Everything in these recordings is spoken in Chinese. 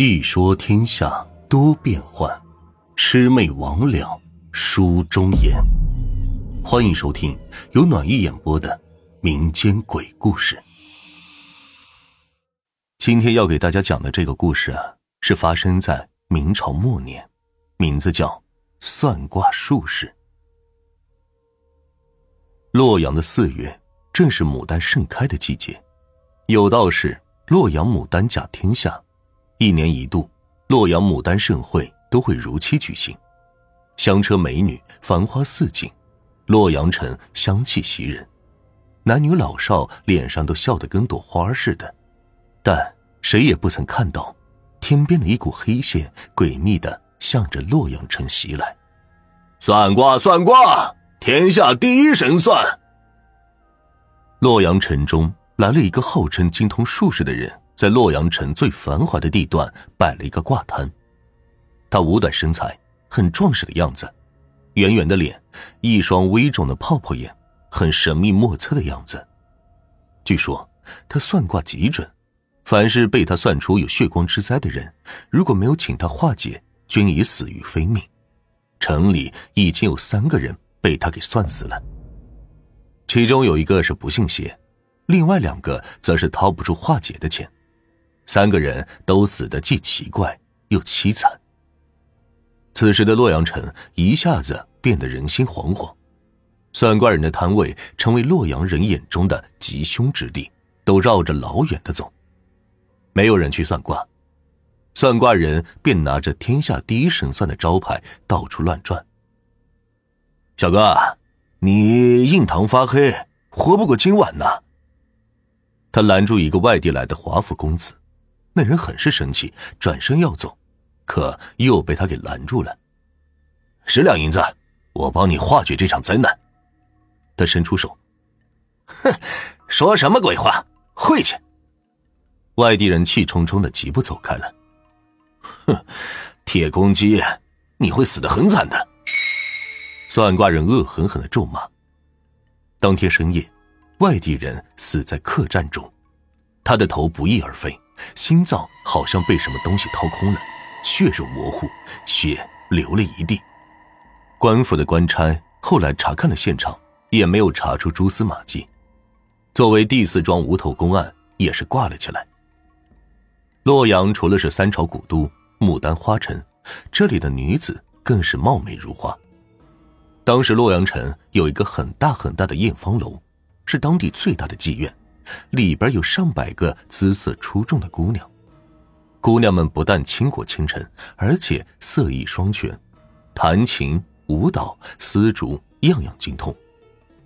细说天下多变幻，魑魅魍魉书中言。欢迎收听由暖玉演播的民间鬼故事。今天要给大家讲的这个故事啊，是发生在明朝末年，名字叫《算卦术士》。洛阳的四月正是牡丹盛开的季节，有道是洛阳牡丹甲天下。一年一度，洛阳牡丹盛会都会如期举行，香车美女，繁花似锦，洛阳城香气袭人，男女老少脸上都笑得跟朵花似的。但谁也不曾看到，天边的一股黑线诡秘的向着洛阳城袭来。算卦，算卦，天下第一神算。洛阳城中来了一个号称精通术士的人。在洛阳城最繁华的地段摆了一个卦摊，他五短身材，很壮实的样子，圆圆的脸，一双微肿的泡泡眼，很神秘莫测的样子。据说他算卦极准，凡是被他算出有血光之灾的人，如果没有请他化解，均已死于非命。城里已经有三个人被他给算死了，其中有一个是不信邪，另外两个则是掏不出化解的钱。三个人都死得既奇怪又凄惨。此时的洛阳城一下子变得人心惶惶，算卦人的摊位成为洛阳人眼中的吉凶之地，都绕着老远的走，没有人去算卦。算卦人便拿着天下第一神算的招牌到处乱转。小哥，你印堂发黑，活不过今晚呐！他拦住一个外地来的华府公子。那人很是生气，转身要走，可又被他给拦住了。十两银子，我帮你化解这场灾难。他伸出手，哼，说什么鬼话，晦气！外地人气冲冲的疾步走开了。哼，铁公鸡，你会死的很惨的。算卦人恶狠狠的咒骂。当天深夜，外地人死在客栈中，他的头不翼而飞。心脏好像被什么东西掏空了，血肉模糊，血流了一地。官府的官差后来查看了现场，也没有查出蛛丝马迹。作为第四桩无头公案，也是挂了起来。洛阳除了是三朝古都、牡丹花城，这里的女子更是貌美如花。当时洛阳城有一个很大很大的艳芳楼，是当地最大的妓院。里边有上百个姿色出众的姑娘，姑娘们不但倾国倾城，而且色艺双全，弹琴、舞蹈、丝竹样样精通。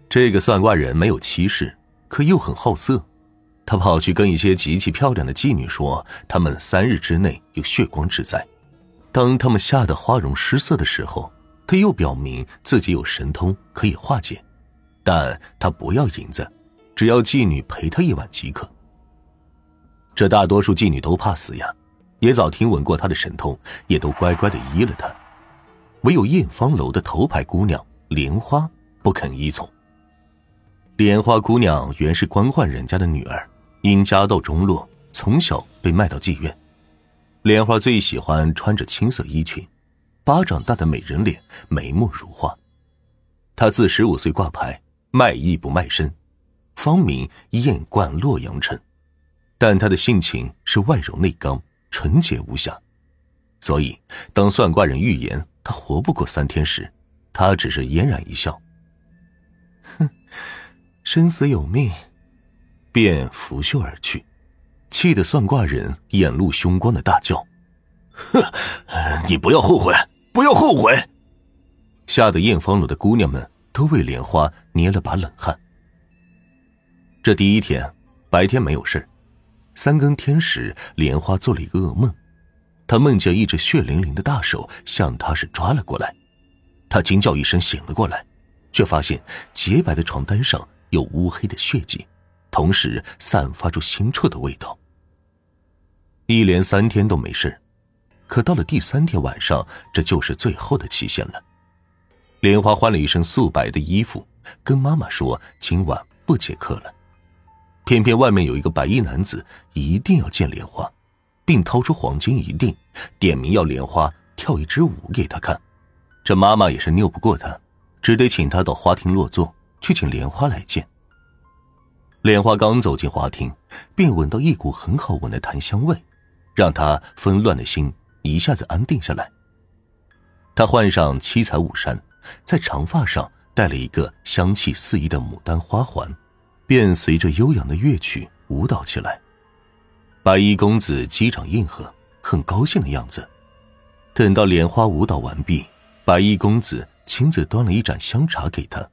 这个算卦人没有妻室，可又很好色，他跑去跟一些极其漂亮的妓女说，他们三日之内有血光之灾。当他们吓得花容失色的时候，他又表明自己有神通可以化解，但他不要银子。只要妓女陪他一晚即可。这大多数妓女都怕死呀，也早听闻过他的神通，也都乖乖的依了他。唯有艳芳楼的头牌姑娘莲花不肯依从。莲花姑娘原是官宦人家的女儿，因家道中落，从小被卖到妓院。莲花最喜欢穿着青色衣裙，巴掌大的美人脸，眉目如画。她自十五岁挂牌，卖艺不卖身。方明艳冠洛阳城，但他的性情是外柔内刚、纯洁无瑕，所以当算卦人预言他活不过三天时，他只是嫣然一笑：“哼，生死有命。”便拂袖而去，气得算卦人眼露凶光的大叫：“哼，你不要后悔，不要后悔！”吓得艳芳楼的姑娘们都为莲花捏了把冷汗。这第一天白天没有事三更天时，莲花做了一个噩梦，她梦见一只血淋淋的大手向她是抓了过来，她惊叫一声醒了过来，却发现洁白的床单上有乌黑的血迹，同时散发出腥臭的味道。一连三天都没事，可到了第三天晚上，这就是最后的期限了。莲花换了一身素白的衣服，跟妈妈说今晚不接客了。偏偏外面有一个白衣男子，一定要见莲花。并掏出黄金一锭，点名要莲花跳一支舞给他看。这妈妈也是拗不过他，只得请他到花厅落座，去请莲花来见。莲花刚走进花厅，便闻到一股很好闻的檀香味，让他纷乱的心一下子安定下来。他换上七彩舞衫，在长发上戴了一个香气四溢的牡丹花环，便随着悠扬的乐曲舞蹈起来。白衣公子击掌应和，很高兴的样子。等到莲花舞蹈完毕，白衣公子亲自端了一盏香茶给他。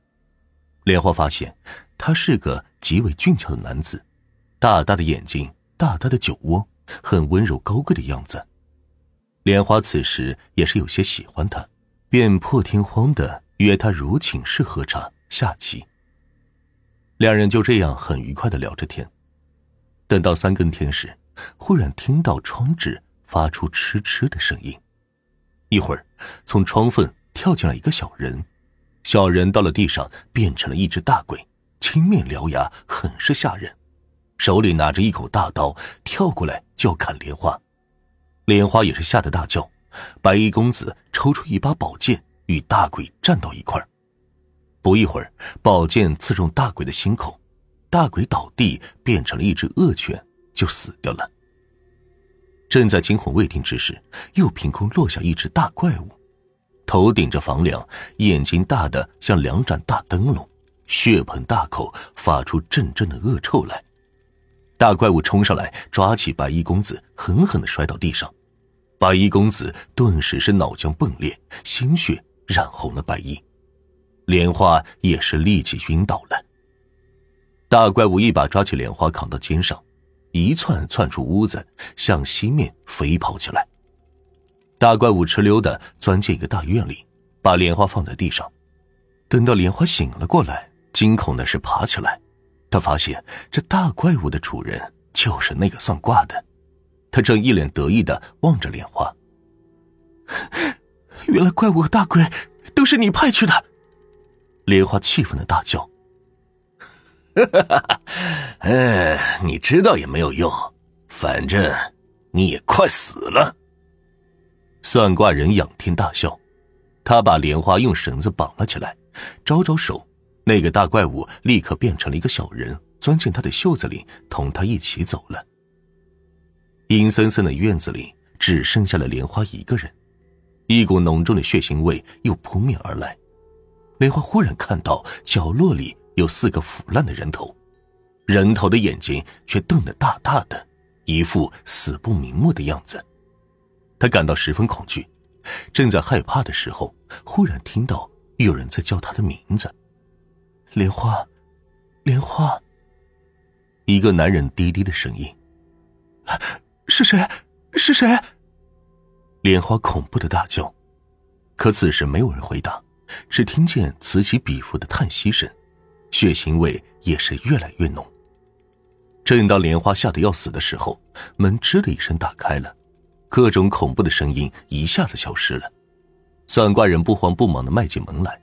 莲花发现他是个极为俊俏的男子，大大的眼睛，大大的酒窝，很温柔高贵的样子。莲花此时也是有些喜欢他，便破天荒的约他如寝室喝茶下棋。两人就这样很愉快的聊着天。等到三更天时。忽然听到窗纸发出嗤嗤的声音，一会儿，从窗缝跳进来一个小人，小人到了地上变成了一只大鬼，青面獠牙，很是吓人，手里拿着一口大刀，跳过来就要砍莲花。莲花也是吓得大叫，白衣公子抽出一把宝剑与大鬼战到一块儿，不一会儿，宝剑刺中大鬼的心口，大鬼倒地变成了一只恶犬。就死掉了。正在惊魂未定之时，又凭空落下一只大怪物，头顶着房梁，眼睛大的像两盏大灯笼，血盆大口，发出阵阵的恶臭来。大怪物冲上来，抓起白衣公子，狠狠的摔到地上。白衣公子顿时是脑浆迸裂，鲜血染红了白衣，莲花也是立即晕倒了。大怪物一把抓起莲花，扛到肩上。一窜窜出屋子，向西面飞跑起来。大怪物哧溜的钻进一个大院里，把莲花放在地上。等到莲花醒了过来，惊恐的是爬起来，他发现这大怪物的主人就是那个算卦的。他正一脸得意的望着莲花。原来怪物和大鬼都是你派去的！莲花气愤的大叫。哈哈哈！哎，你知道也没有用，反正你也快死了。算卦人仰天大笑，他把莲花用绳子绑了起来，招招手，那个大怪物立刻变成了一个小人，钻进他的袖子里，同他一起走了。阴森森的院子里只剩下了莲花一个人，一股浓重的血腥味又扑面而来。莲花忽然看到角落里。有四个腐烂的人头，人头的眼睛却瞪得大大的，一副死不瞑目的样子。他感到十分恐惧，正在害怕的时候，忽然听到有人在叫他的名字：“莲花，莲花。”一个男人低低的声音：“是谁？是谁？”莲花恐怖的大叫，可此时没有人回答，只听见此起彼伏的叹息声。血腥味也是越来越浓。正当莲花吓得要死的时候，门吱的一声打开了，各种恐怖的声音一下子消失了。算卦人不慌不忙的迈进门来，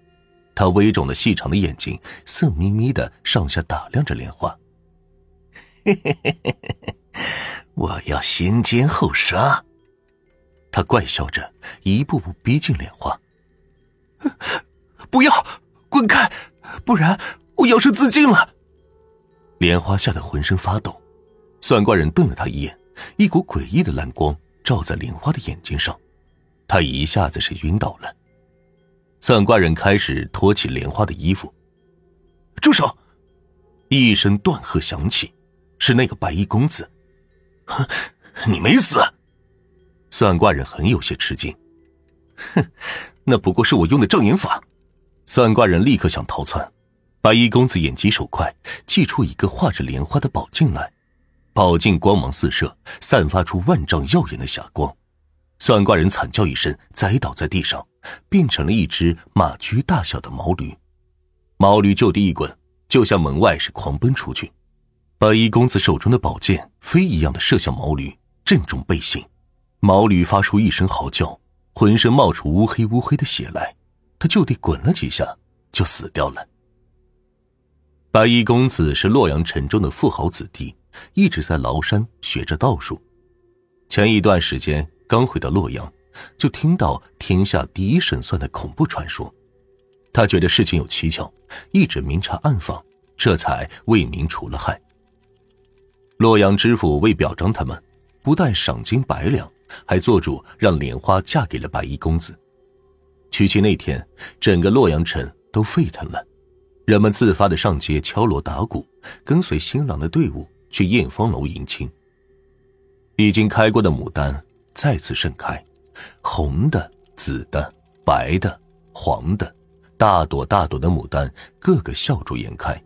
他微肿的细长的眼睛色眯眯的上下打量着莲花。嘿嘿嘿嘿嘿，我要先奸后杀。他怪笑着，一步步逼近莲花。不要，滚开，不然。我要是自尽了，莲花吓得浑身发抖。算卦人瞪了他一眼，一股诡异的蓝光照在莲花的眼睛上，他一下子是晕倒了。算卦人开始脱起莲花的衣服。住手！一声断喝响起，是那个白衣公子。你没死！算卦人很有些吃惊。哼，那不过是我用的障眼法。算卦人立刻想逃窜。白衣公子眼疾手快，祭出一个画着莲花的宝镜来，宝镜光芒四射，散发出万丈耀眼的霞光。算卦人惨叫一声，栽倒在地上，变成了一只马驹大小的毛驴。毛驴就地一滚，就向门外是狂奔出去。白衣公子手中的宝剑飞一样的射向毛驴，正中背心。毛驴发出一声嚎叫，浑身冒出乌黑乌黑的血来，他就地滚了几下，就死掉了。白衣公子是洛阳城中的富豪子弟，一直在崂山学着道术。前一段时间刚回到洛阳，就听到天下第一神算的恐怖传说，他觉得事情有蹊跷，一直明察暗访，这才为民除了害。洛阳知府为表彰他们，不但赏金百两，还做主让莲花嫁给了白衣公子。娶妻那天，整个洛阳城都沸腾了，人们自发的上街敲锣打鼓，跟随新郎的队伍去艳芳楼迎亲。已经开过的牡丹再次盛开，红的、紫的、白的、黄的，大朵大朵的牡丹，个个笑逐颜开。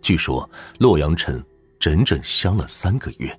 据说洛阳城整整香了三个月。